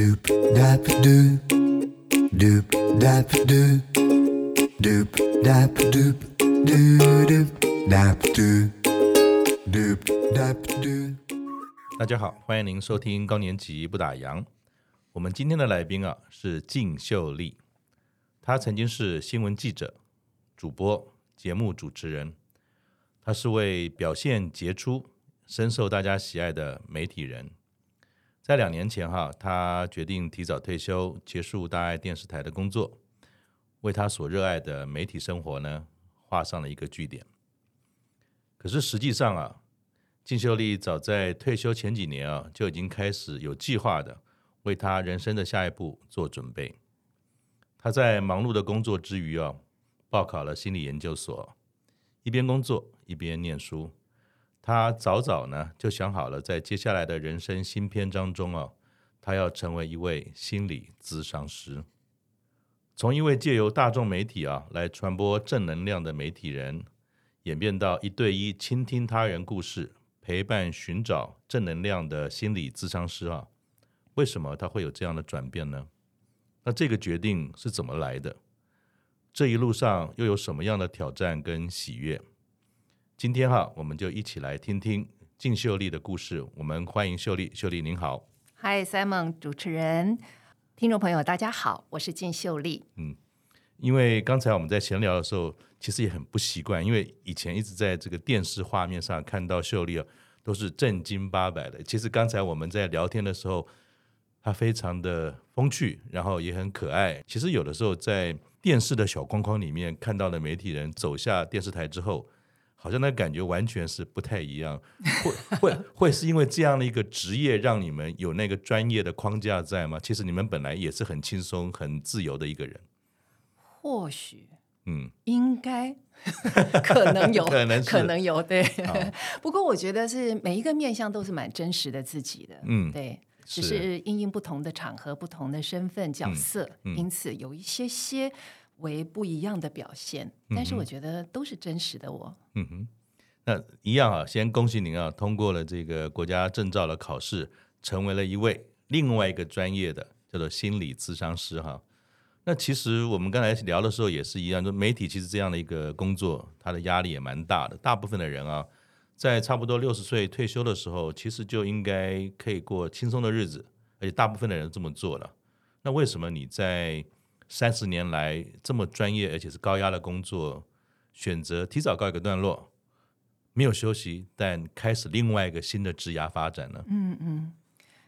Doop dap doop, doop dap doop, doop dap doop, doo doop dap doop, doop dap doop. 大家好，欢迎您收听高年级不打烊。我们今天的来宾啊是靳秀丽，她曾经是新闻记者、主播、节目主持人，她是位表现杰出、深受大家喜爱的媒体人。在两年前哈，他决定提早退休，结束大爱电视台的工作，为他所热爱的媒体生活呢画上了一个句点。可是实际上啊，靳秀丽早在退休前几年啊，就已经开始有计划的为他人生的下一步做准备。他在忙碌的工作之余啊，报考了心理研究所，一边工作一边念书。他早早呢就想好了，在接下来的人生新篇章中啊，他要成为一位心理咨商师，从一位借由大众媒体啊来传播正能量的媒体人，演变到一对一倾听他人故事、陪伴寻找正能量的心理咨商师啊。为什么他会有这样的转变呢？那这个决定是怎么来的？这一路上又有什么样的挑战跟喜悦？今天哈，我们就一起来听听靳秀丽的故事。我们欢迎秀丽，秀丽您好。嗨，Simon，主持人、听众朋友，大家好，我是靳秀丽。嗯，因为刚才我们在闲聊的时候，其实也很不习惯，因为以前一直在这个电视画面上看到秀丽啊，都是正经八百的。其实刚才我们在聊天的时候，她非常的风趣，然后也很可爱。其实有的时候在电视的小框框里面看到的媒体人走下电视台之后。好像那感觉完全是不太一样，会 会会是因为这样的一个职业让你们有那个专业的框架在吗？其实你们本来也是很轻松、很自由的一个人。或许，嗯，应该。可能有，可能可能有，对。不过我觉得是每一个面相都是蛮真实的自己的，嗯，对，只是因应不同的场合、不同的身份角色，嗯嗯。因此有一些些。为不一样的表现，但是我觉得都是真实的我。嗯哼，那一样啊，先恭喜您啊，通过了这个国家证照的考试，成为了一位另外一个专业的叫做心理咨商师哈。那其实我们刚才聊的时候也是一样，就媒体其实这样的一个工作，它的压力也蛮大的。大部分的人啊，在差不多六十岁退休的时候，其实就应该可以过轻松的日子，而且大部分的人这么做了。那为什么你在三十年来这么专业而且是高压的工作，选择提早告一个段落，没有休息，但开始另外一个新的职涯发展呢？嗯嗯，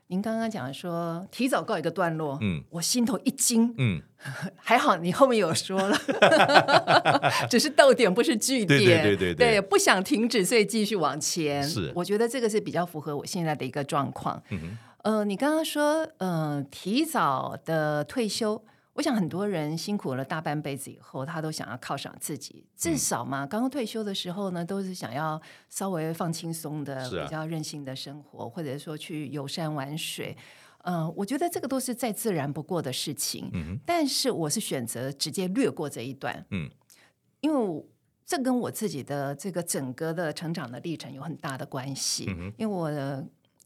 您刚刚讲说提早告一个段落，嗯，我心头一惊，嗯，还好你后面有说了，只是逗点不是句点，对对对对对，不想停止，所以继续往前。是，我觉得这个是比较符合我现在的一个状况。嗯哼，呃，你刚刚说，嗯、呃，提早的退休。我想很多人辛苦了大半辈子以后，他都想要犒赏自己，至少嘛，刚刚退休的时候呢，都是想要稍微放轻松的、比较任性的生活，或者说去游山玩水。嗯、呃，我觉得这个都是再自然不过的事情。嗯，但是我是选择直接略过这一段。嗯，因为这跟我自己的这个整个的成长的历程有很大的关系。嗯，因为我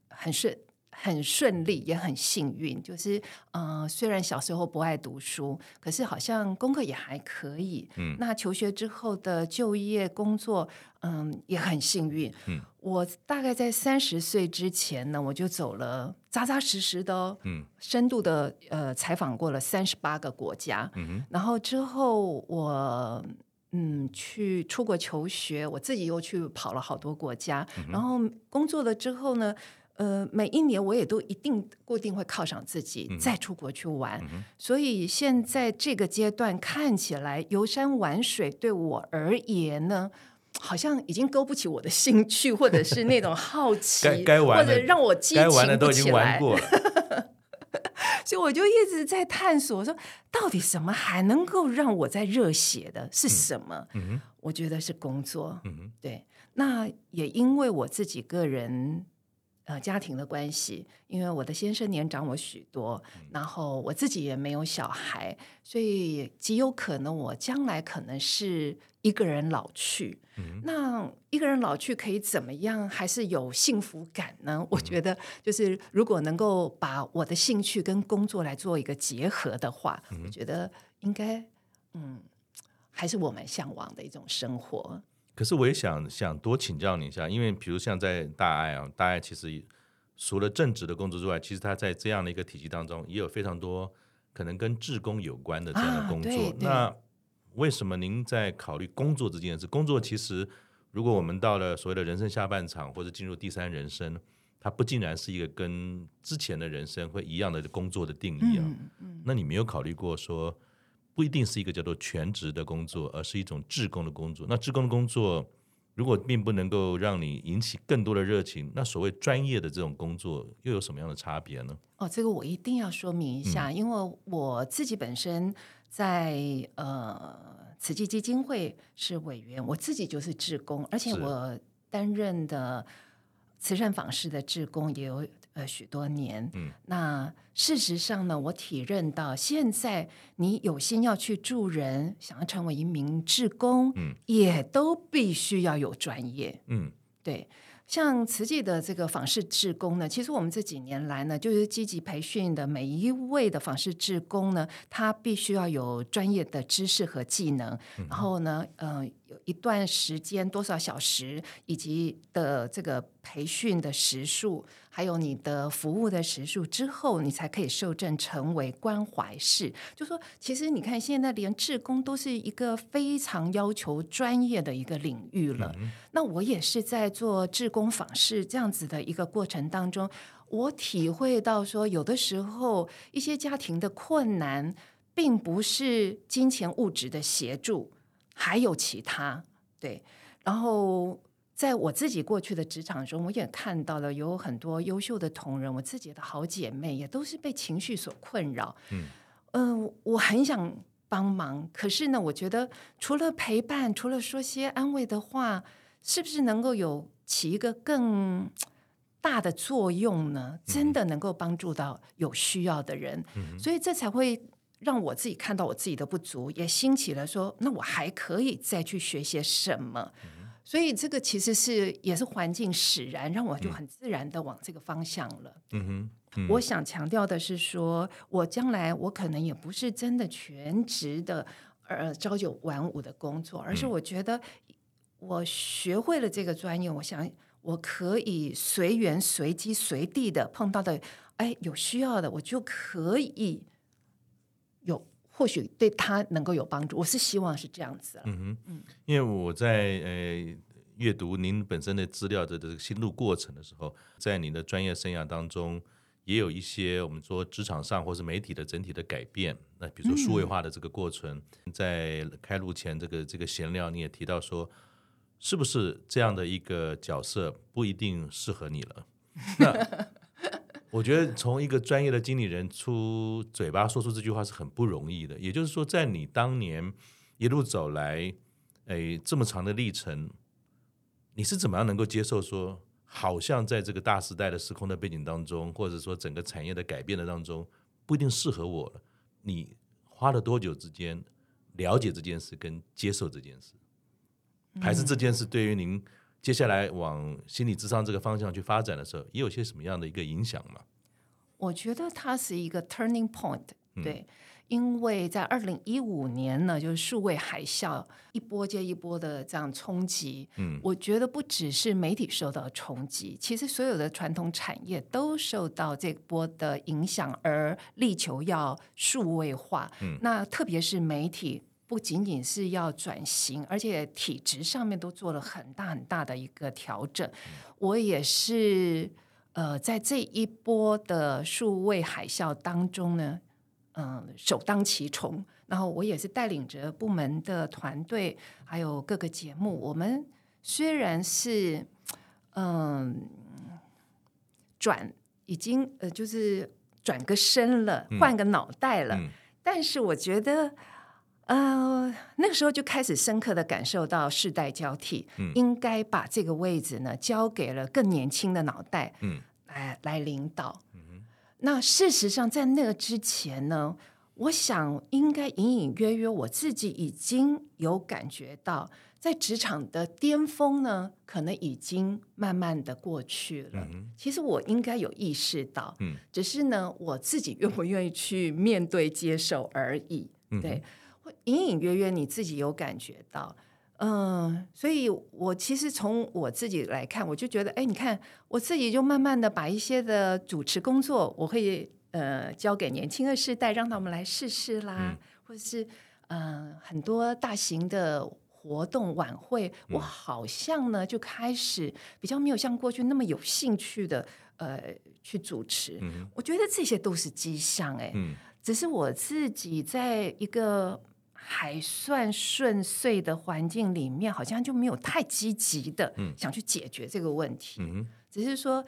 很顺。很顺利，也很幸运。就是，嗯、呃，虽然小时候不爱读书，可是好像功课也还可以。嗯，那求学之后的就业工作，嗯，也很幸运。嗯，我大概在三十岁之前呢，我就走了扎扎实实的、哦，嗯，深度的呃采访过了三十八个国家。然后之后我嗯去出国求学，我自己又去跑了好多国家。嗯、然后工作了之后呢。呃，每一年我也都一定固定会犒赏自己，嗯、再出国去玩。嗯、所以现在这个阶段看起来游山玩水对我而言呢，好像已经勾不起我的兴趣，或者是那种好 奇，或者让我激情不起来。该玩的都已经玩过了。所以我就一直在探索，说到底什么还能够让我在热血的是什么？嗯、我觉得是工作。嗯、对，那也因为我自己个人。呃家庭的关系，因为我的先生年长我许多，然后我自己也没有小孩，所以极有可能我将来可能是一个人老去。嗯、那一个人老去可以怎么样？还是有幸福感呢？嗯、我觉得就是如果能够把我的兴趣跟工作来做一个结合的话，嗯、我觉得应该嗯还是我蛮向往的一种生活。可是我也想想多请教你一下，因为比如像在大爱啊，大爱其实除了正职的工作之外，其实他在这样的一个体系当中，也有非常多可能跟志工有关的这样的工作。啊、那为什么您在考虑工作这件事？工作其实，如果我们到了所谓的人生下半场或者进入第三人生，它不竟然是一个跟之前的人生会一样的工作的定义啊。嗯嗯、那你没有考虑过说？不一定是一个叫做全职的工作，而是一种志工的工作。那志工的工作如果并不能够让你引起更多的热情，那所谓专业的这种工作又有什么样的差别呢？哦，这个我一定要说明一下，嗯、因为我自己本身在呃慈济基金会是委员，我自己就是志工，而且我担任的慈善访视的志工也有。呃，许多年，嗯，那事实上呢，我体认到，现在你有心要去助人，想要成为一名志工，嗯，也都必须要有专业，嗯，对。像慈济的这个访视志工呢，其实我们这几年来呢，就是积极培训的每一位的访视志工呢，他必须要有专业的知识和技能，嗯、然后呢，呃，有一段时间多少小时，以及的这个培训的时数，还有你的服务的时数之后，你才可以受证成为关怀士。就说，其实你看，现在连志工都是一个非常要求专业的一个领域了。嗯、那我也是在做志工访视这样子的一个过程当中，我体会到说，有的时候一些家庭的困难，并不是金钱物质的协助，还有其他。对，然后在我自己过去的职场中，我也看到了有很多优秀的同仁，我自己的好姐妹也都是被情绪所困扰。嗯，呃，我很想帮忙，可是呢，我觉得除了陪伴，除了说些安慰的话，是不是能够有？起一个更大的作用呢，真的能够帮助到有需要的人，嗯、所以这才会让我自己看到我自己的不足，也兴起了说，那我还可以再去学些什么？嗯、所以这个其实是也是环境使然，让我就很自然的往这个方向了。嗯嗯、我想强调的是说，我将来我可能也不是真的全职的呃朝九晚五的工作，而是我觉得。我学会了这个专业，我想我可以随缘随机随地的碰到的，哎，有需要的，我就可以有，或许对他能够有帮助。我是希望是这样子。嗯哼，嗯，因为我在呃阅读您本身的资料的这个心路过程的时候，在您的专业生涯当中，也有一些我们说职场上或是媒体的整体的改变。那比如说数位化的这个过程，嗯、在开录前这个这个闲聊，你也提到说。是不是这样的一个角色不一定适合你了？那我觉得从一个专业的经理人出嘴巴说出这句话是很不容易的。也就是说，在你当年一路走来，哎，这么长的历程，你是怎么样能够接受说，好像在这个大时代的时空的背景当中，或者说整个产业的改变的当中，不一定适合我了？你花了多久之间了解这件事跟接受这件事？还是这件事对于您接下来往心理智商这个方向去发展的时候，也有些什么样的一个影响吗？我觉得它是一个 turning point，对，嗯、因为在二零一五年呢，就是数位海啸一波接一波的这样冲击，嗯，我觉得不只是媒体受到冲击，其实所有的传统产业都受到这波的影响，而力求要数位化，嗯，那特别是媒体。不仅仅是要转型，而且体质上面都做了很大很大的一个调整。我也是呃，在这一波的数位海啸当中呢，嗯、呃，首当其冲。然后我也是带领着部门的团队，还有各个节目。我们虽然是嗯、呃、转已经呃就是转个身了，换个脑袋了，但是我觉得。呃，那个时候就开始深刻的感受到世代交替，嗯、应该把这个位置呢交给了更年轻的脑袋，嗯、来来领导。那事实上，在那个之前呢，我想应该隐隐约约我自己已经有感觉到，在职场的巅峰呢，可能已经慢慢的过去了。嗯、其实我应该有意识到，嗯、只是呢，我自己愿不愿意去面对、接受而已。嗯、对，隐隐约约你自己有感觉到。嗯，所以我其实从我自己来看，我就觉得，哎，你看我自己就慢慢的把一些的主持工作，我会呃交给年轻的世代，让他们来试试啦，嗯、或者是嗯、呃、很多大型的活动晚会，我好像呢就开始比较没有像过去那么有兴趣的呃去主持。嗯、我觉得这些都是迹象，哎，嗯、只是我自己在一个。还算顺遂的环境里面，好像就没有太积极的想去解决这个问题。嗯、只是说，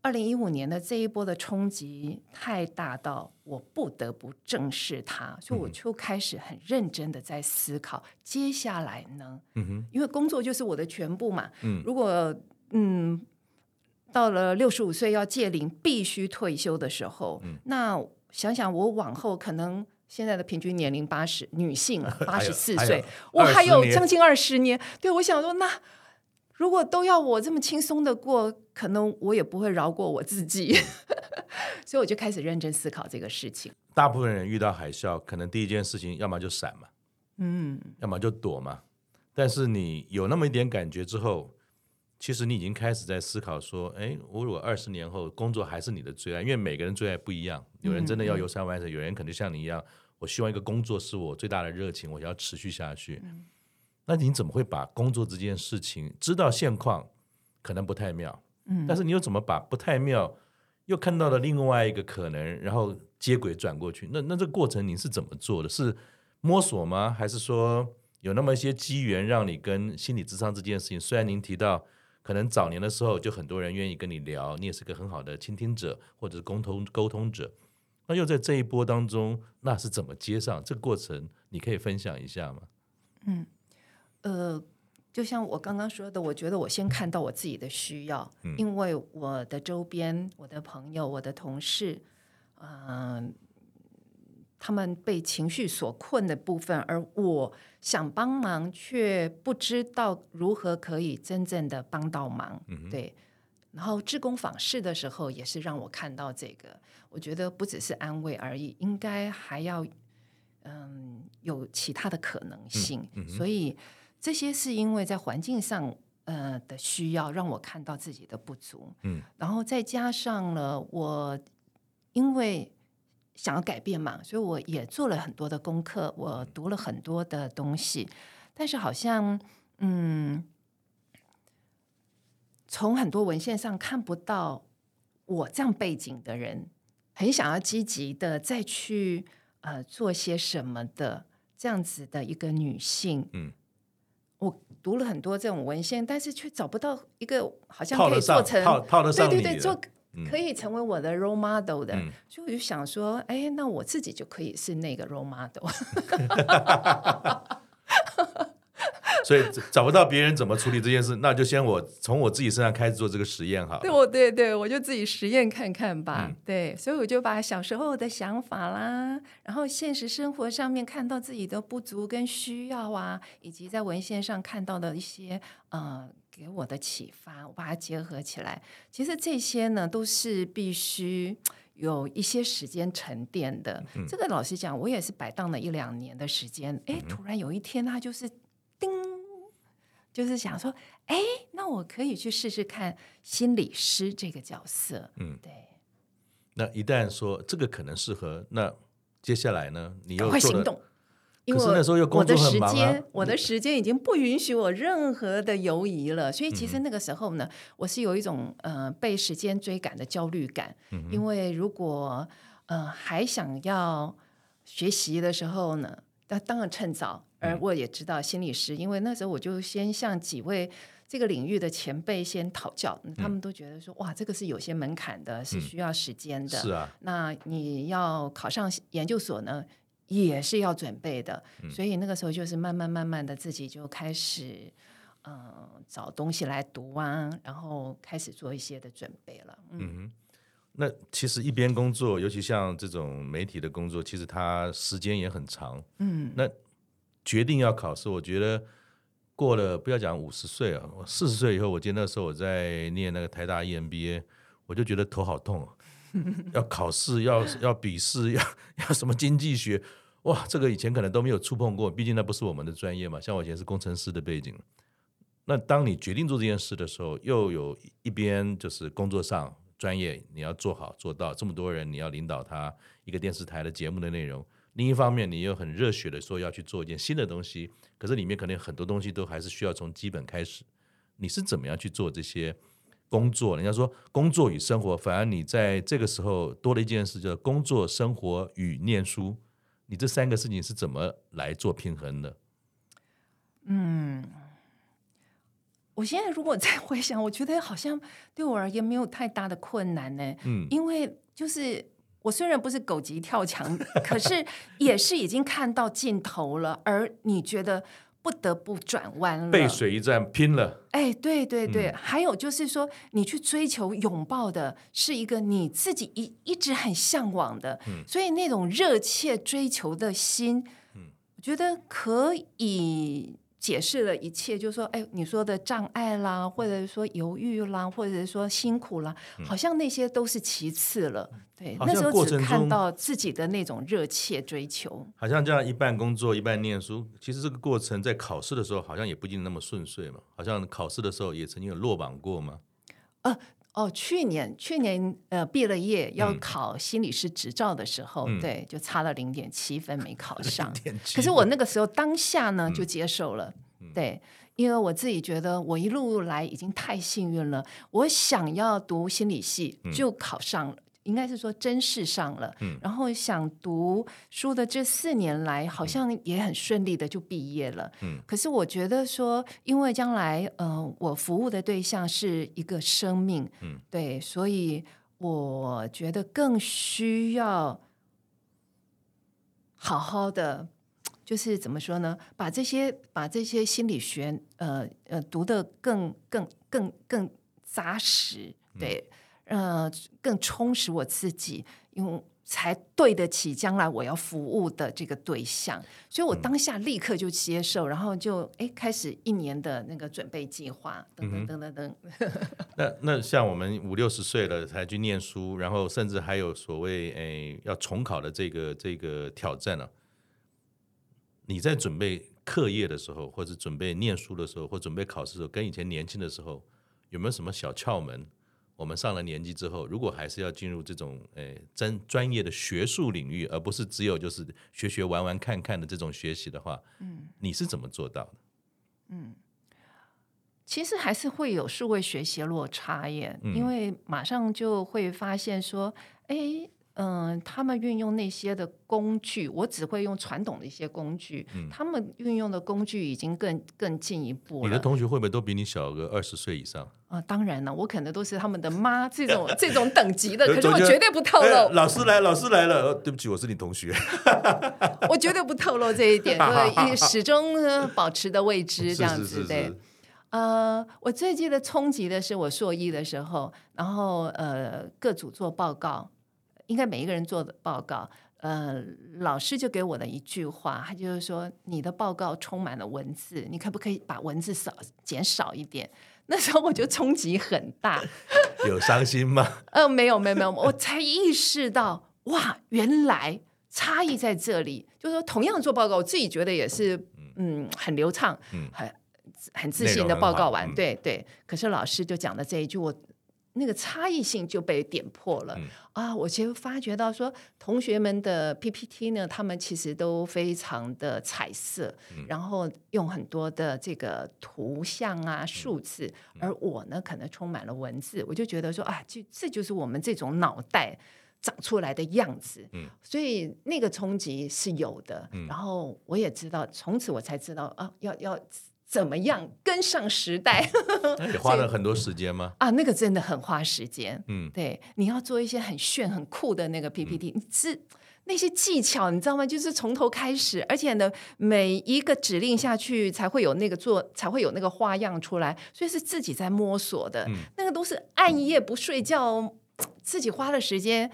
二零一五年的这一波的冲击太大到我不得不正视它，所以我就开始很认真的在思考接下来呢。嗯、哼因为工作就是我的全部嘛。嗯、如果嗯到了六十五岁要届龄必须退休的时候，嗯、那想想我往后可能。现在的平均年龄八十，女性了 八十四岁，我还有将近二十年。对，我想说，那如果都要我这么轻松的过，可能我也不会饶过我自己。所以我就开始认真思考这个事情。大部分人遇到海啸，可能第一件事情要么就闪嘛，嗯，要么就躲嘛。但是你有那么一点感觉之后，其实你已经开始在思考说，哎，我如果二十年后工作还是你的最爱，因为每个人最爱不一样，有人真的要游山玩水，嗯、有人可能像你一样，我希望一个工作是我最大的热情，我要持续下去。嗯、那你怎么会把工作这件事情知道现况可能不太妙，嗯、但是你又怎么把不太妙又看到了另外一个可能，然后接轨转过去？那那这个过程你是怎么做的？是摸索吗？还是说有那么一些机缘让你跟心理智商这件事情？虽然您提到。可能早年的时候就很多人愿意跟你聊，你也是个很好的倾听者或者是沟通沟通者。那又在这一波当中，那是怎么接上这个过程？你可以分享一下吗？嗯，呃，就像我刚刚说的，我觉得我先看到我自己的需要，嗯、因为我的周边、我的朋友、我的同事，嗯、呃。他们被情绪所困的部分，而我想帮忙，却不知道如何可以真正的帮到忙。嗯、对，然后志工访视的时候，也是让我看到这个。我觉得不只是安慰而已，应该还要嗯有其他的可能性。嗯、所以这些是因为在环境上呃的需要，让我看到自己的不足。嗯，然后再加上了我因为。想要改变嘛，所以我也做了很多的功课，我读了很多的东西，但是好像嗯，从很多文献上看不到我这样背景的人很想要积极的再去呃做些什么的这样子的一个女性。嗯，我读了很多这种文献，但是却找不到一个好像可以做成套套得上对对对做。可以成为我的 role model 的，嗯、所以我就想说，哎，那我自己就可以是那个 role model。所以找不到别人怎么处理这件事，那就先我从我自己身上开始做这个实验哈。对，我对对，我就自己实验看看吧。嗯、对，所以我就把小时候的想法啦，然后现实生活上面看到自己的不足跟需要啊，以及在文献上看到的一些呃。给我的启发，我把它结合起来。其实这些呢，都是必须有一些时间沉淀的。嗯、这个老实讲，我也是摆荡了一两年的时间。哎，突然有一天，他就是叮，就是想说，哎，那我可以去试试看心理师这个角色。嗯，对。那一旦说这个可能适合，那接下来呢？你又快行动。因为我的时间，我的时间已经不允许我任何的犹疑了，所以其实那个时候呢，我是有一种呃被时间追赶的焦虑感。因为如果呃还想要学习的时候呢，那当然趁早。而我也知道心理师，因为那时候我就先向几位这个领域的前辈先讨教，他们都觉得说哇，这个是有些门槛的，是需要时间的。是啊，那你要考上研究所呢？也是要准备的，所以那个时候就是慢慢慢慢的自己就开始，呃找东西来读啊，然后开始做一些的准备了。嗯，嗯那其实一边工作，尤其像这种媒体的工作，其实它时间也很长。嗯，那决定要考试，我觉得过了不要讲五十岁啊，我四十岁以后，我记得那时候我在念那个台大 EMBA，我就觉得头好痛啊，要考试，要要笔试，要 要什么经济学。哇，这个以前可能都没有触碰过，毕竟那不是我们的专业嘛。像我以前是工程师的背景，那当你决定做这件事的时候，又有一边就是工作上专业，你要做好做到，这么多人你要领导他一个电视台的节目的内容。另一方面，你又很热血的说要去做一件新的东西，可是里面可能很多东西都还是需要从基本开始。你是怎么样去做这些工作？人家说工作与生活，反而你在这个时候多了一件事，叫工作、生活与念书。你这三个事情是怎么来做平衡的？嗯，我现在如果再回想，我觉得好像对我而言没有太大的困难呢。嗯，因为就是我虽然不是狗急跳墙，可是也是已经看到尽头了，而你觉得。不得不转弯了，背水一战，拼了！哎，对对对，嗯、还有就是说，你去追求拥抱的是一个你自己一一直很向往的，嗯、所以那种热切追求的心，嗯、我觉得可以。解释了一切，就是说，哎，你说的障碍啦，或者说犹豫啦，或者说辛苦啦，嗯、好像那些都是其次了。对，那时候只看到自己的那种热切追求。好像这样一半工作一半念书，其实这个过程在考试的时候好像也不一定那么顺遂嘛。好像考试的时候也曾经有落榜过吗？呃哦，去年去年呃毕了业要考心理师执照的时候，嗯、对，就差了零点七分没考 上。可是我那个时候当下呢就接受了，嗯、对，因为我自己觉得我一路来已经太幸运了，我想要读心理系就考上了。嗯应该是说真试上了，嗯，然后想读书的这四年来，好像也很顺利的就毕业了，嗯。可是我觉得说，因为将来，呃，我服务的对象是一个生命，嗯，对，所以我觉得更需要好好的，就是怎么说呢？把这些把这些心理学，呃呃，读得更更更更扎实，对。嗯呃，更充实我自己，因为才对得起将来我要服务的这个对象，所以我当下立刻就接受，嗯、然后就哎开始一年的那个准备计划，等等等等等。那那像我们五六十岁了才去念书，然后甚至还有所谓哎要重考的这个这个挑战呢、啊？你在准备课业的时候，或者准备念书的时候，或准备考试的时候，跟以前年轻的时候有没有什么小窍门？我们上了年纪之后，如果还是要进入这种诶专专业的学术领域，而不是只有就是学学玩玩看看的这种学习的话，嗯，你是怎么做到的？嗯，其实还是会有数位学习落差耶，嗯，因为马上就会发现说，哎。嗯，他们运用那些的工具，我只会用传统的一些工具。嗯，他们运用的工具已经更更进一步了。你的同学会不会都比你小个二十岁以上？啊，当然了，我可能都是他们的妈这种这种等级的，可是我绝对不透露。老师来，老师来了，对不起，我是你同学。我绝对不透露这一点，对，始终保持的未知这样子。对，呃，我最记得冲击的是我硕一的时候，然后呃，各组做报告。应该每一个人做的报告，呃，老师就给我的一句话，他就是说：“你的报告充满了文字，你可不可以把文字少减少一点？” 那时候我就冲击很大，有伤心吗？呃，没有，没有，没有，我才意识到，哇，原来差异在这里。就是说，同样做报告，我自己觉得也是，嗯，很流畅，嗯，很很自信的报告完，对对。可是老师就讲的这一句，我。那个差异性就被点破了、嗯、啊！我其实发觉到说，同学们的 PPT 呢，他们其实都非常的彩色，嗯、然后用很多的这个图像啊、数字，嗯、而我呢，可能充满了文字。我就觉得说啊，就这就是我们这种脑袋长出来的样子。嗯、所以那个冲击是有的。嗯、然后我也知道，从此我才知道啊，要要。怎么样跟上时代？那你花了很多时间吗？啊，那个真的很花时间。嗯，对，你要做一些很炫、很酷的那个 PPT，、嗯、你是那些技巧，你知道吗？就是从头开始，而且呢，每一个指令下去才会有那个做，才会有那个花样出来，所以是自己在摸索的。嗯、那个都是暗夜不睡觉，自己花了时间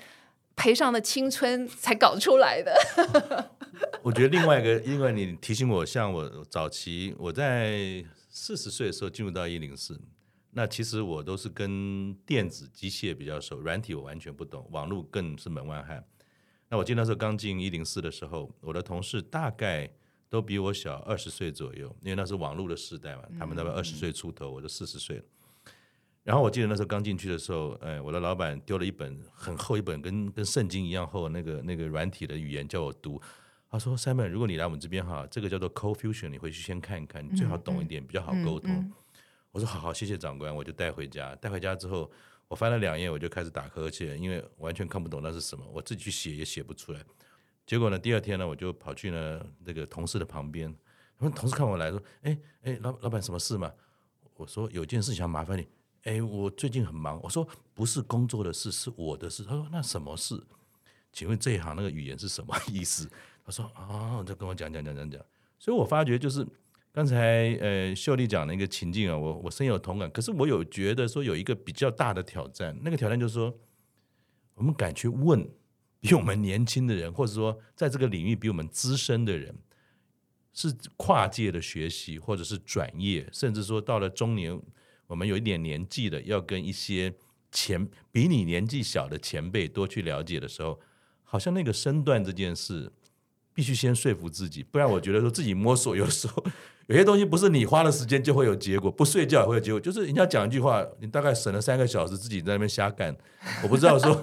赔上的青春才搞出来的。我觉得另外一个，因为你提醒我，像我早期我在四十岁的时候进入到一零四，那其实我都是跟电子机械比较熟，软体我完全不懂，网络更是门外汉。那我记得那时候刚进一零四的时候，我的同事大概都比我小二十岁左右，因为那是网络的时代嘛，他们大概二十岁出头，我就四十岁。然后我记得那时候刚进去的时候，哎，我的老板丢了一本很厚一本，跟跟圣经一样厚那个那个软体的语言叫我读。他说：“Simon，如果你来我们这边哈，这个叫做 CodeFusion，你回去先看一看，你最好懂一点，比较好沟通。”我说：“好好，谢谢长官。”我就带回家，带回家之后。我翻了两页，我就开始打瞌睡，因为完全看不懂那是什么，我自己去写也写不出来。结果呢，第二天呢，我就跑去呢那个同事的旁边，他们同事看我来说：“哎哎，老老板什么事嘛？”我说：“有件事想麻烦你。”哎，我最近很忙。我说：“不是工作的事，是我的事。”他说：“那什么事？请问这一行那个语言是什么 意思？”他说：“啊，就跟我讲讲讲讲讲。”所以我发觉就是。刚才呃秀丽讲的一个情境啊，我我深有同感。可是我有觉得说有一个比较大的挑战，那个挑战就是说，我们敢去问比我们年轻的人，或者说在这个领域比我们资深的人，是跨界的学习，或者是转业，甚至说到了中年，我们有一点年纪的，要跟一些前比你年纪小的前辈多去了解的时候，好像那个身段这件事，必须先说服自己，不然我觉得说自己摸索，有时候。有些东西不是你花了时间就会有结果，不睡觉也会有结果。就是人家讲一句话，你大概省了三个小时自己在那边瞎干。我不知道说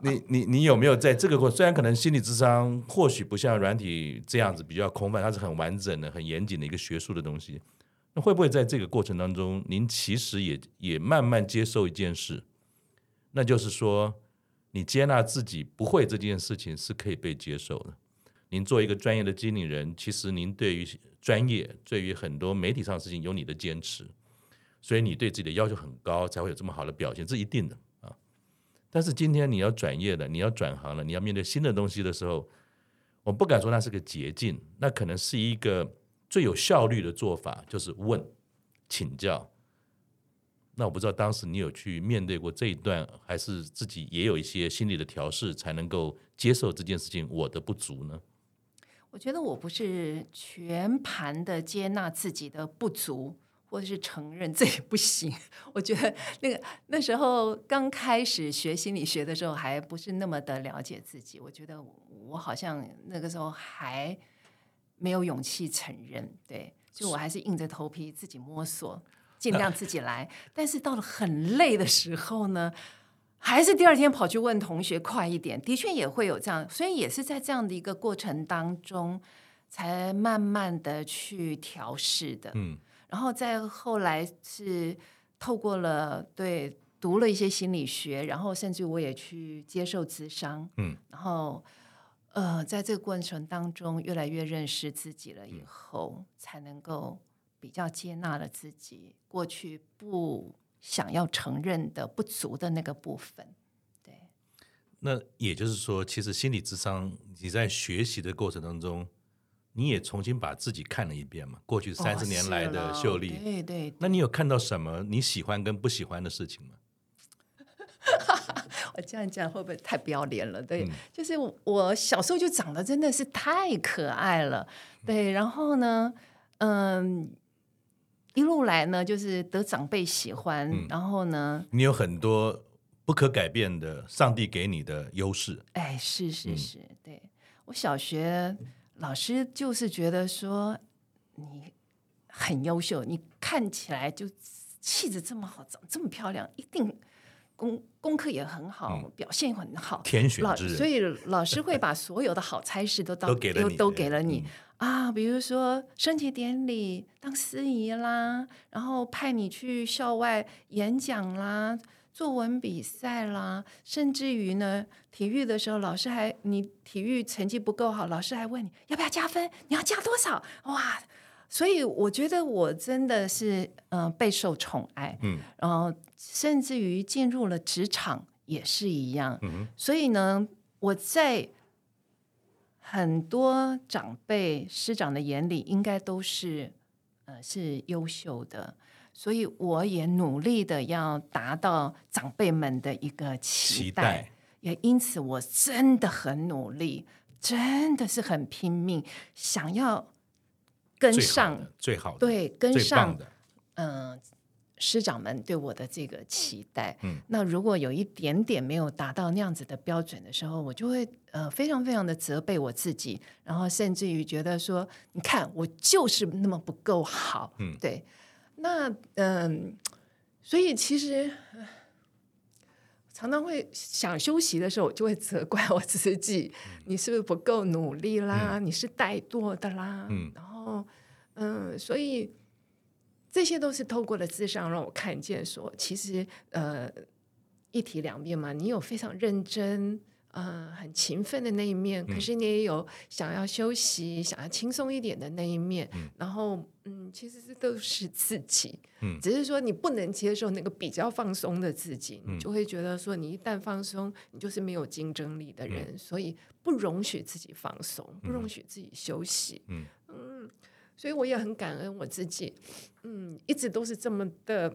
你你你有没有在这个过，虽然可能心理智商或许不像软体这样子比较空泛，它是很完整的、很严谨的一个学术的东西。那会不会在这个过程当中，您其实也也慢慢接受一件事，那就是说，你接纳自己不会这件事情是可以被接受的。您做一个专业的经理人，其实您对于专业，对于很多媒体上的事情有你的坚持，所以你对自己的要求很高，才会有这么好的表现，这一定的啊。但是今天你要转业了，你要转行了，你要面对新的东西的时候，我不敢说那是个捷径，那可能是一个最有效率的做法，就是问、请教。那我不知道当时你有去面对过这一段，还是自己也有一些心理的调试，才能够接受这件事情我的不足呢？我觉得我不是全盘的接纳自己的不足，或者是承认这也不行。我觉得那个那时候刚开始学心理学的时候，还不是那么的了解自己。我觉得我好像那个时候还没有勇气承认，对，就我还是硬着头皮自己摸索，尽量自己来。但是到了很累的时候呢，还是第二天跑去问同学快一点，的确也会有这样，所以也是在这样的一个过程当中，才慢慢的去调试的。嗯，然后再后来是透过了对读了一些心理学，然后甚至我也去接受咨商，嗯，然后呃，在这个过程当中越来越认识自己了以后，嗯，才能够比较接纳了自己过去不。想要承认的不足的那个部分，对。那也就是说，其实心理智商，你在学习的过程当中，你也重新把自己看了一遍嘛？过去三十年来的秀丽，哦、对，对对。那你有看到什么你喜欢跟不喜欢的事情吗？我这样讲会不会太不要脸了？对，嗯、就是我小时候就长得真的是太可爱了，对。然后呢，嗯。一路来呢，就是得长辈喜欢，嗯、然后呢，你有很多不可改变的上帝给你的优势。哎，是是是，嗯、对，我小学老师就是觉得说你很优秀，你看起来就气质这么好，长这么漂亮，一定功功课也很好，嗯、表现很好，天选之人。所以老师会把所有的好差事都到都给了你，都给了你。嗯啊，比如说升旗典礼当司仪啦，然后派你去校外演讲啦，作文比赛啦，甚至于呢，体育的时候，老师还你体育成绩不够好，老师还问你要不要加分，你要加多少？哇！所以我觉得我真的是嗯、呃、备受宠爱，嗯，然后甚至于进入了职场也是一样，嗯，所以呢，我在。很多长辈师长的眼里应该都是呃是优秀的，所以我也努力的要达到长辈们的一个期待，期待。也因此我真的很努力，真的是很拼命，想要跟上最好的，对，跟上的，嗯。呃师长们对我的这个期待，嗯，那如果有一点点没有达到那样子的标准的时候，我就会呃非常非常的责备我自己，然后甚至于觉得说，你看我就是那么不够好，嗯，对，那嗯、呃，所以其实常常会想休息的时候，我就会责怪我自己，嗯、你是不是不够努力啦？嗯、你是怠惰的啦？嗯，然后嗯、呃，所以。这些都是透过了智商让我看见说，说其实呃一体两面嘛，你有非常认真呃很勤奋的那一面，嗯、可是你也有想要休息、想要轻松一点的那一面。嗯、然后嗯，其实这都是自己，嗯、只是说你不能接受那个比较放松的自己，嗯、你就会觉得说你一旦放松，你就是没有竞争力的人，嗯、所以不容许自己放松，不容许自己休息。嗯。嗯所以我也很感恩我自己，嗯，一直都是这么的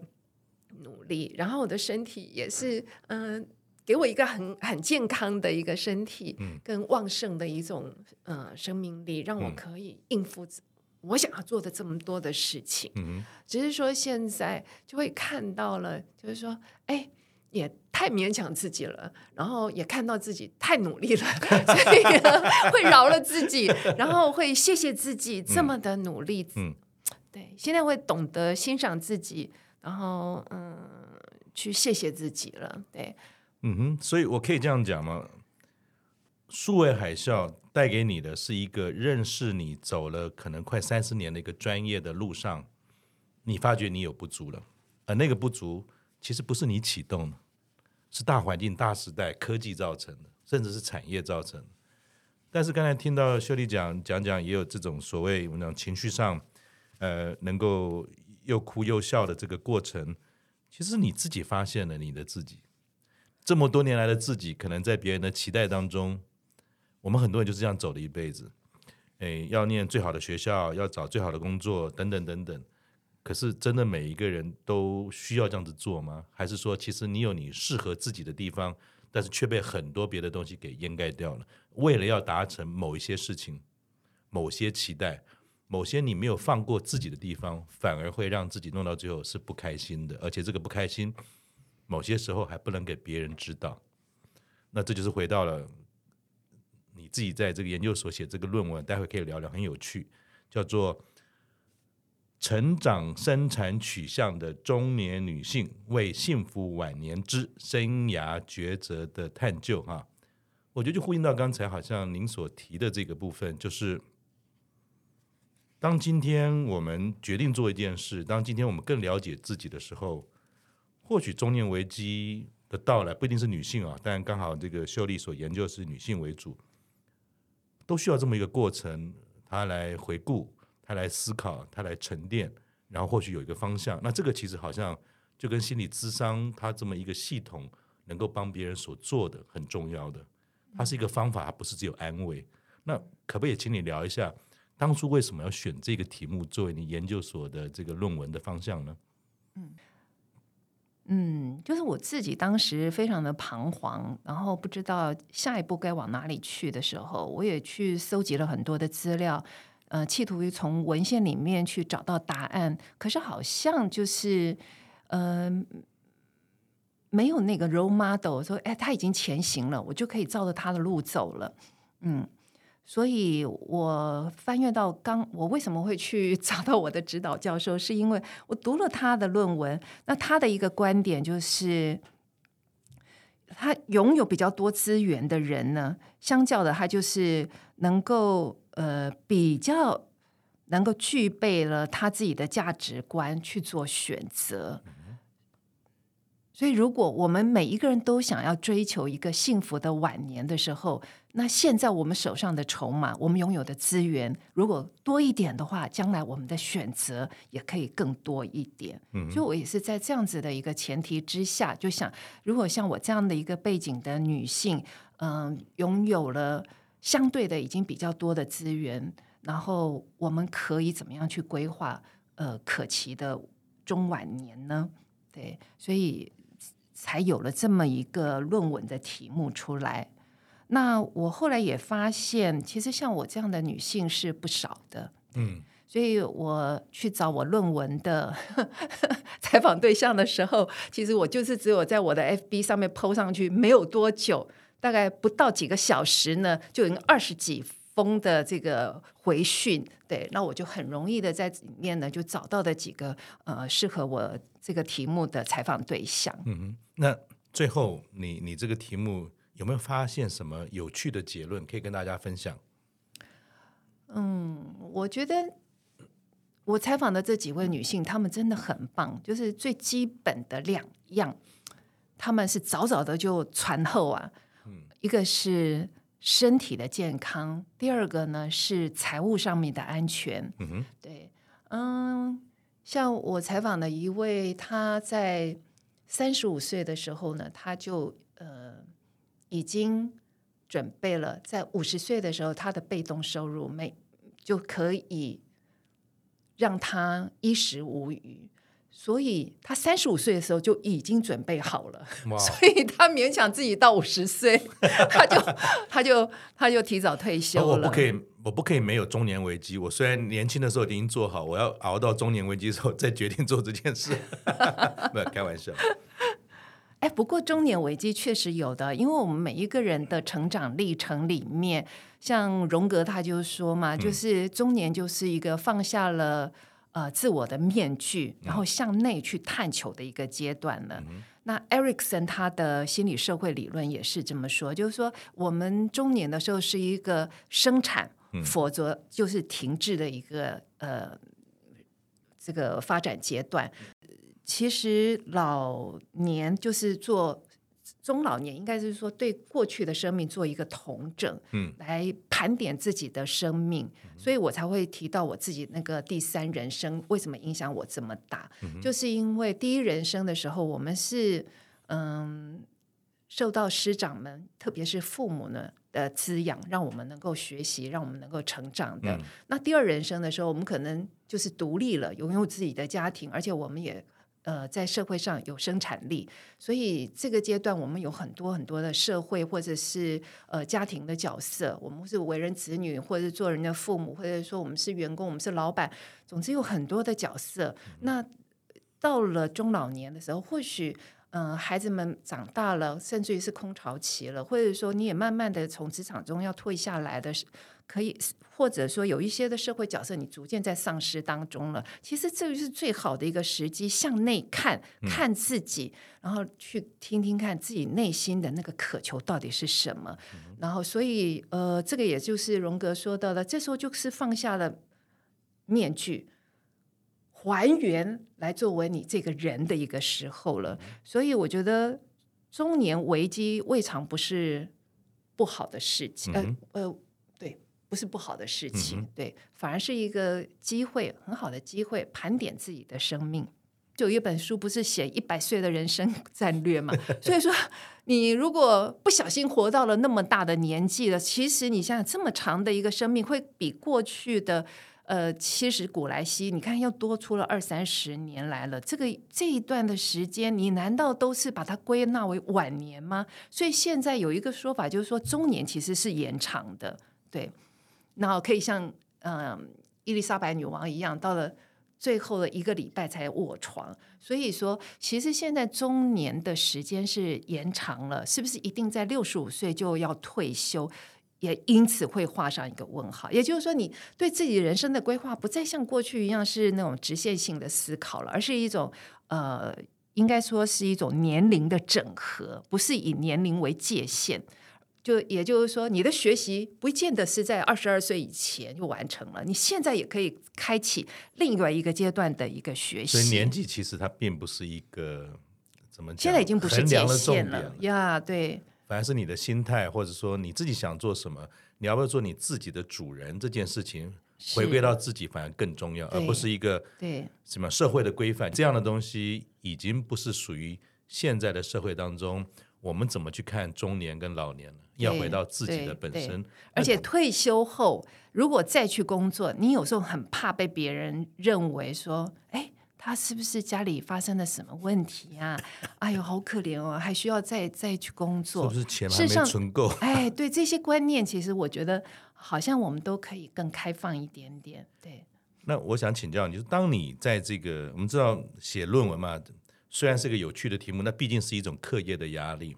努力，然后我的身体也是，嗯、呃，给我一个很很健康的一个身体，嗯，跟旺盛的一种，呃，生命力，让我可以应付我想要做的这么多的事情。嗯，只是说现在就会看到了，就是说，哎。也太勉强自己了，然后也看到自己太努力了，所以会饶了自己，然后会谢谢自己这么的努力。嗯，对，现在会懂得欣赏自己，然后嗯，去谢谢自己了。对，嗯哼，所以我可以这样讲吗？数位海啸带给你的是一个认识你走了可能快三十年的一个专业的路上，你发觉你有不足了，而那个不足。其实不是你启动的，是大环境、大时代、科技造成的，甚至是产业造成的。但是刚才听到秀丽讲讲讲，也有这种所谓我们讲情绪上，呃，能够又哭又笑的这个过程。其实你自己发现了你的自己，这么多年来的自己，可能在别人的期待当中，我们很多人就是这样走了一辈子。诶，要念最好的学校，要找最好的工作，等等等等。可是，真的每一个人都需要这样子做吗？还是说，其实你有你适合自己的地方，但是却被很多别的东西给掩盖掉了？为了要达成某一些事情、某些期待、某些你没有放过自己的地方，反而会让自己弄到最后是不开心的。而且这个不开心，某些时候还不能给别人知道。那这就是回到了你自己在这个研究所写这个论文，待会可以聊聊，很有趣，叫做。成长生产取向的中年女性为幸福晚年之生涯抉择的探究，哈，我觉得就呼应到刚才好像您所提的这个部分，就是当今天我们决定做一件事，当今天我们更了解自己的时候，或许中年危机的到来不一定是女性啊，但刚好这个秀丽所研究的是女性为主，都需要这么一个过程，她来回顾。她来思考，她来沉淀，然后或许有一个方向。那这个其实好像就跟心理咨商，它这么一个系统，能够帮别人所做的很重要的。它是一个方法，它不是只有安慰。那可不可以请你聊一下，当初为什么要选这个题目作为你研究所的这个论文的方向呢？嗯嗯，就是我自己当时非常的彷徨，然后不知道下一步该往哪里去的时候，我也去搜集了很多的资料。呃，企图于从文献里面去找到答案，可是好像就是，呃，没有那个 role model 说，哎，他已经前行了，我就可以照着他的路走了。嗯，所以我翻阅到刚，我为什么会去 找到我的指导教授，是因为我读了他的论文，那他的一个观点就是，他拥有比较多资源的人呢，相较的，他就是能够。呃，比较能够具备了他自己的价值观去做选择，所以如果我们每一个人都想要追求一个幸福的晚年的时候，那现在我们手上的筹码，我们拥有的资源，如果多一点的话，将来我们的选择也可以更多一点。嗯，所以我也是在这样子的一个前提之下，就想，如果像我这样的一个背景的女性，嗯、呃，拥有了。相对的已经比较多的资源，然后我们可以怎么样去规划呃可期的中晚年呢？对，所以才有了这么一个论文的题目出来。那我后来也发现，其实像我这样的女性是不少的。嗯，所以我去找我论文的 采访对象的时候，其实我就是只有在我的 FB 上面 PO 上去，没有多久，大概不到几个小时呢，就已经二十几封的这个回讯。对，那我就很容易的在里面呢，就找到的几个呃适合我这个题目的采访对象。嗯，那最后你你这个题目。有没有发现什么有趣的结论可以跟大家分享？嗯，我觉得我采访的这几位女性，她们真的很棒。就是最基本的两样，她们是早早的就传后啊。嗯，一个是身体的健康，第二个呢是财务上面的安全。嗯哼，对，嗯，像我采访的一位，他在三十五岁的时候呢，他就呃。已经准备了，在五十岁的时候，他的被动收入每就可以让他衣食无虞，所以他三十五岁的时候就已经准备好了. 所以他勉强自己到五十岁，他就他就他就提早退休了。我不可以，我不可以没有中年危机。我虽然年轻的时候已经做好，我要熬到中年危机的时候再决定做这件事。没有开玩笑。哎，不过中年危机确实有的，因为我们每一个人的成长历程里面，像荣格他就说嘛，嗯、就是中年就是一个放下了呃自我的面具，然后向内去探求的一个阶段了。嗯、那 Erikson 他的心理社会理论也是这么说，就是说我们中年的时候是一个生产，嗯、否则就是停滞的一个呃这个发展阶段。其实老年就是做中老年，应该是说对过去的生命做一个统整，嗯，来盘点自己的生命，嗯、所以我才会提到我自己那个第三人生为什么影响我这么大，嗯、就是因为第一人生的时候，我们是嗯受到师长们，特别是父母呢的滋养，让我们能够学习，让我们能够成长的。嗯、那第二人生的时候，我们可能就是独立了，拥有自己的家庭，而且我们也。呃，在社会上有生产力，所以这个阶段我们有很多很多的社会或者是呃家庭的角色，我们是为人子女，或者是做人的父母，或者说我们是员工，我们是老板，总之有很多的角色。那到了中老年的时候，或许嗯、呃，孩子们长大了，甚至于是空巢期了，或者说你也慢慢的从职场中要退下来的。可以，或者说有一些的社会角色，你逐渐在丧失当中了。其实这就是最好的一个时机，向内看看自己，然后去听听看自己内心的那个渴求到底是什么。然后，所以呃，这个也就是荣格说到的，这时候就是放下了面具，还原来作为你这个人的一个时候了。所以，我觉得中年危机未尝不是不好的事情。呃呃。不是不好的事情，嗯、对，反而是一个机会，很好的机会，盘点自己的生命。就有一本书不是写一百岁的人生 战略嘛？所以说，你如果不小心活到了那么大的年纪了，其实你想想这么长的一个生命，会比过去的呃七十古来稀，你看又多出了二三十年来了。这个这一段的时间，你难道都是把它归纳为晚年吗？所以现在有一个说法，就是说中年其实是延长的，对。然后可以像嗯、伊丽莎白女王一样，到了最后的一个礼拜才卧床。所以说，其实现在中年的时间是延长了，是不是一定在六十五岁就要退休？也因此会画上一个问号。也就是说，你对自己人生的规划不再像过去一样是那种直线性的思考了，而是一种呃，应该说是一种年龄的整合，不是以年龄为界限。就也就是说，你的学习不见得是在二十二岁以前就完成了，你现在也可以开启另外一个阶段的一个学习。所以年纪其实它并不是一个怎么讲，现在已经不是界限了呀。对，反而是你的心态，或者说你自己想做什么，你要不要做你自己的主人这件事情，回归到自己反而更重要，而不是一个对什么社会的规范这样的东西，已经不是属于现在的社会当中。我们怎么去看中年跟老年呢？要回到自己的本身，而且退休后如果再去工作，你有时候很怕被别人认为说，哎，他是不是家里发生了什么问题啊？哎呦，好可怜哦，还需要再再去工作，是不是钱还没存够？哎，对这些观念，其实我觉得好像我们都可以更开放一点点。对，那我想请教你，就是当你在这个我们知道写论文嘛，虽然是个有趣的题目，那毕竟是一种课业的压力。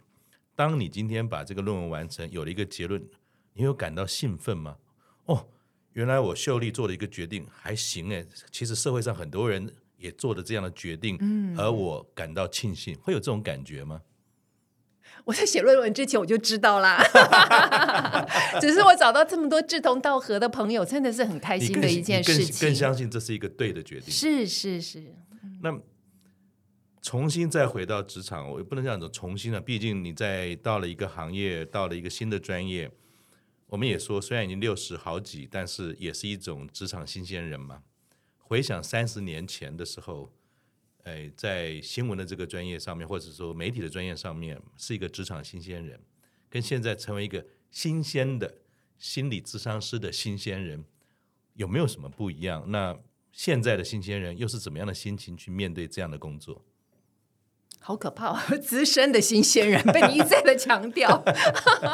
当你今天把这个论文完成，有了一个结论，你有感到兴奋吗？哦，原来我秀丽做了一个决定，还行哎。其实社会上很多人也做了这样的决定，嗯，而我感到庆幸，会有这种感觉吗？我在写论文之前我就知道啦，只是我找到这么多志同道合的朋友，真的是很开心的一件事情。更，更相信这是一个对的决定。是是是，那。重新再回到职场，我也不能这样子重新了。毕竟你在到了一个行业，到了一个新的专业，我们也说，虽然已经六十好几，但是也是一种职场新鲜人嘛。回想三十年前的时候，哎，在新闻的这个专业上面，或者说媒体的专业上面，是一个职场新鲜人，跟现在成为一个新鲜的心理咨商师的新鲜人，有没有什么不一样？那现在的新鲜人又是怎么样的心情去面对这样的工作？好可怕！哦 资深的新鲜人被你一再的强调，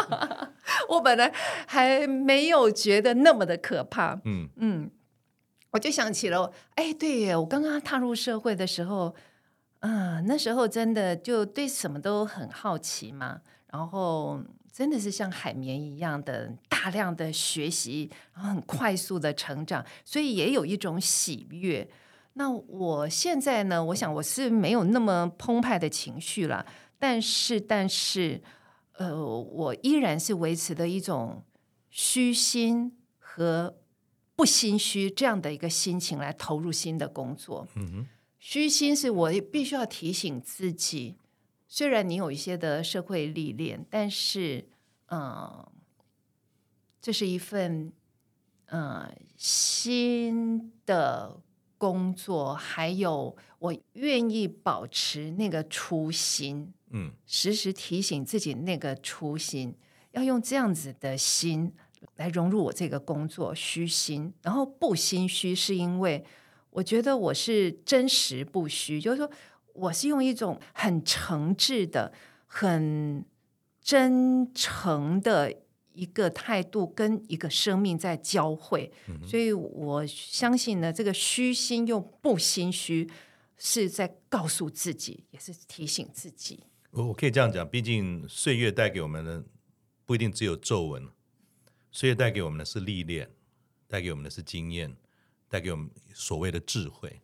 我本来还没有觉得那么的可怕。嗯嗯，我就想起了，哎，对耶，我刚刚踏入社会的时候，嗯、呃，那时候真的就对什么都很好奇嘛，然后真的是像海绵一样的大量的学习，然后很快速的成长，所以也有一种喜悦。那我现在呢？我想我是没有那么澎湃的情绪了，但是，但是，呃，我依然是维持的一种虚心和不心虚这样的一个心情来投入新的工作。嗯哼，虚心是我必须要提醒自己，虽然你有一些的社会历练，但是，嗯、呃，这是一份，嗯、呃，新的。工作还有，我愿意保持那个初心，嗯，时时提醒自己那个初心，要用这样子的心来融入我这个工作，虚心，然后不心虚，是因为我觉得我是真实不虚，就是说我是用一种很诚挚的、很真诚的。一个态度跟一个生命在交汇，嗯、所以我相信呢，这个虚心又不心虚，是在告诉自己，也是提醒自己。我我可以这样讲，毕竟岁月带给我们的不一定只有皱纹，岁月带给我们的是历练，带给我们的是经验，带给我们所谓的智慧。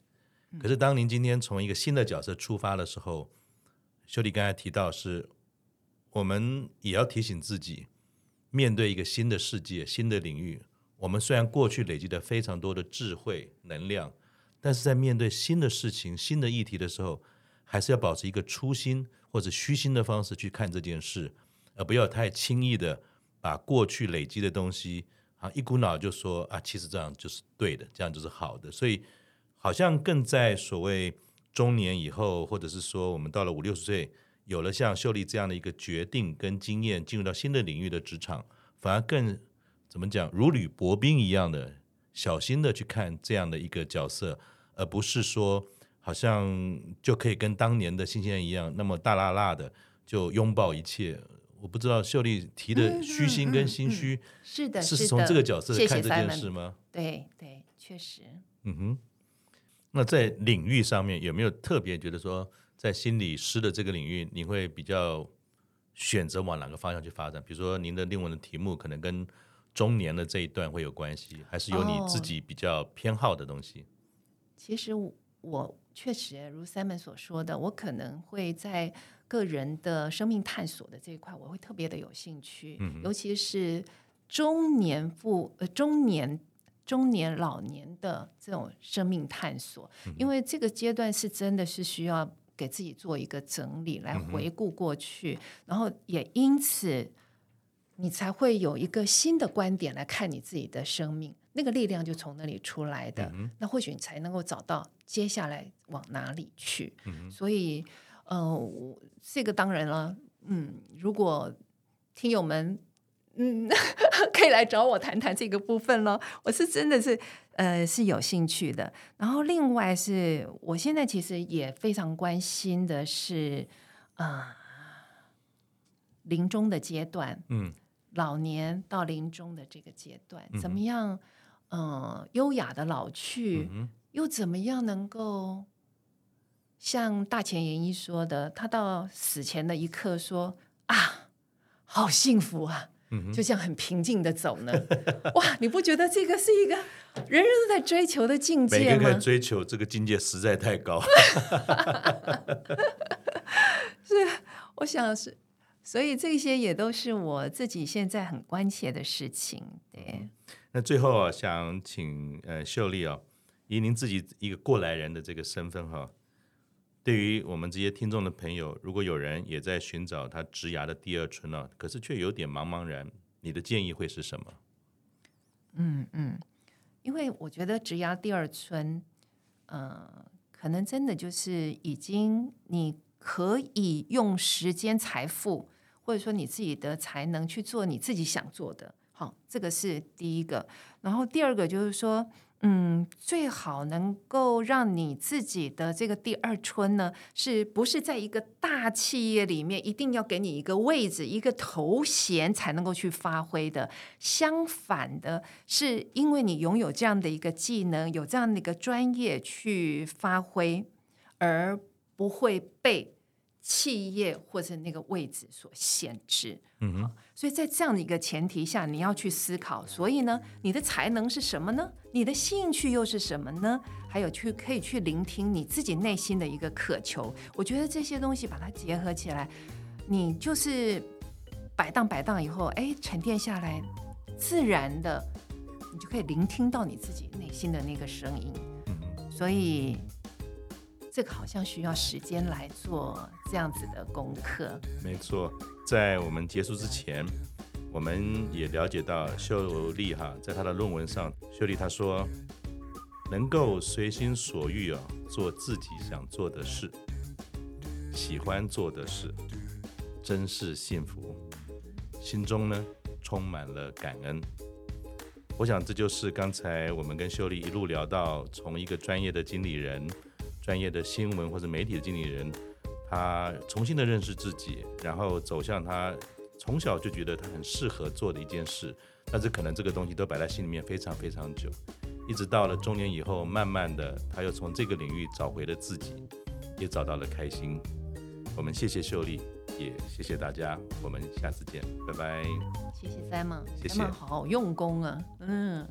嗯、可是当您今天从一个新的角色出发的时候，修丽刚才提到是，我们也要提醒自己。面对一个新的世界、新的领域，我们虽然过去累积了非常多的智慧能量，但是在面对新的事情、新的议题的时候，还是要保持一个初心或者虚心的方式去看这件事，而不要太轻易的把过去累积的东西啊一股脑就说啊，其实这样就是对的，这样就是好的。所以，好像更在所谓中年以后，或者是说我们到了五六十岁。有了像秀丽这样的一个决定跟经验，进入到新的领域的职场，反而更怎么讲，如履薄冰一样的小心的去看这样的一个角色，而不是说好像就可以跟当年的新鲜人一样，那么大辣辣的就拥抱一切。我不知道秀丽提的虚心跟心虚，是的，是从这个角色看这件事吗？对对，确实。嗯哼，那在领域上面有没有特别觉得说？在心理师的这个领域，你会比较选择往哪个方向去发展？比如说，您的论文的题目可能跟中年的这一段会有关系，还是有你自己比较偏好的东西？哦，其实我确实如 Simon 所说的，我可能会在个人的生命探索的这一块，我会特别的有兴趣，嗯，尤其是中年妇呃中年中年老年的这种生命探索，因为这个阶段是真的是需要。给自己做一个整理，来回顾过去，嗯、然后也因此，你才会有一个新的观点来看你自己的生命，那个力量就从那里出来的。嗯、那或许你才能够找到接下来往哪里去。嗯、所以，呃，这个当然了，嗯，如果听友们嗯 可以来找我谈谈这个部分了，我是真的是呃是有兴趣的。然后另外是我现在其实也非常关心的是啊、呃、临终的阶段，嗯，老年到临终的这个阶段，怎么样嗯、呃、优雅的老去，嗯、又怎么样能够？像大前研一说的，他到死前的一刻说啊，好幸福啊，嗯、就像很平静的走呢。哇，你不觉得这个是一个人人都在追求的境界吗？每个人追求这个境界实在太高。是，我想是，所以这些也都是我自己现在很关切的事情。对，那最后啊，想请呃秀丽啊，以您自己一个过来人的这个身份哈。对于我们这些听众的朋友，如果有人也在寻找他植牙的第二春呢，可是却有点茫茫然，你的建议会是什么？嗯嗯，因为我觉得植牙第二春，呃，可能真的就是已经你可以用时间、财富，或者说你自己的才能去做你自己想做的。好，这个是第一个。然后第二个就是说。嗯，最好能够让你自己的这个第二春呢，是不是在一个大企业里面一定要给你一个位置、一个头衔才能够去发挥的？相反的，是因为你拥有这样的一个技能，有这样的一个专业去发挥，而不会被。企业或者那个位置所限制，嗯哼，所以在这样的一个前提下，你要去思考。所以呢，你的才能是什么呢？你的兴趣又是什么呢？还有去可以去聆听你自己内心的一个渴求。我觉得这些东西把它结合起来，你就是摆荡摆荡以后，哎，沉淀下来，自然的，你就可以聆听到你自己内心的那个声音。所以。这个好像需要时间来做这样子的功课。没错，在我们结束之前，我们也了解到秀丽哈，在她的论文上，秀丽她说，能够随心所欲啊，做自己想做的事，喜欢做的事，真是幸福，心中呢充满了感恩。我想这就是刚才我们跟秀丽一路聊到，从一个专业的经理人。专业的新闻或者媒体的经理人，他重新的认识自己，然后走向他从小就觉得他很适合做的一件事，但是可能这个东西都摆在心里面非常非常久，一直到了中年以后，慢慢的他又从这个领域找回了自己，也找到了开心。我们谢谢秀丽，也谢谢大家，我们下次见，拜拜。谢谢 Simon，谢谢，好用功啊，嗯。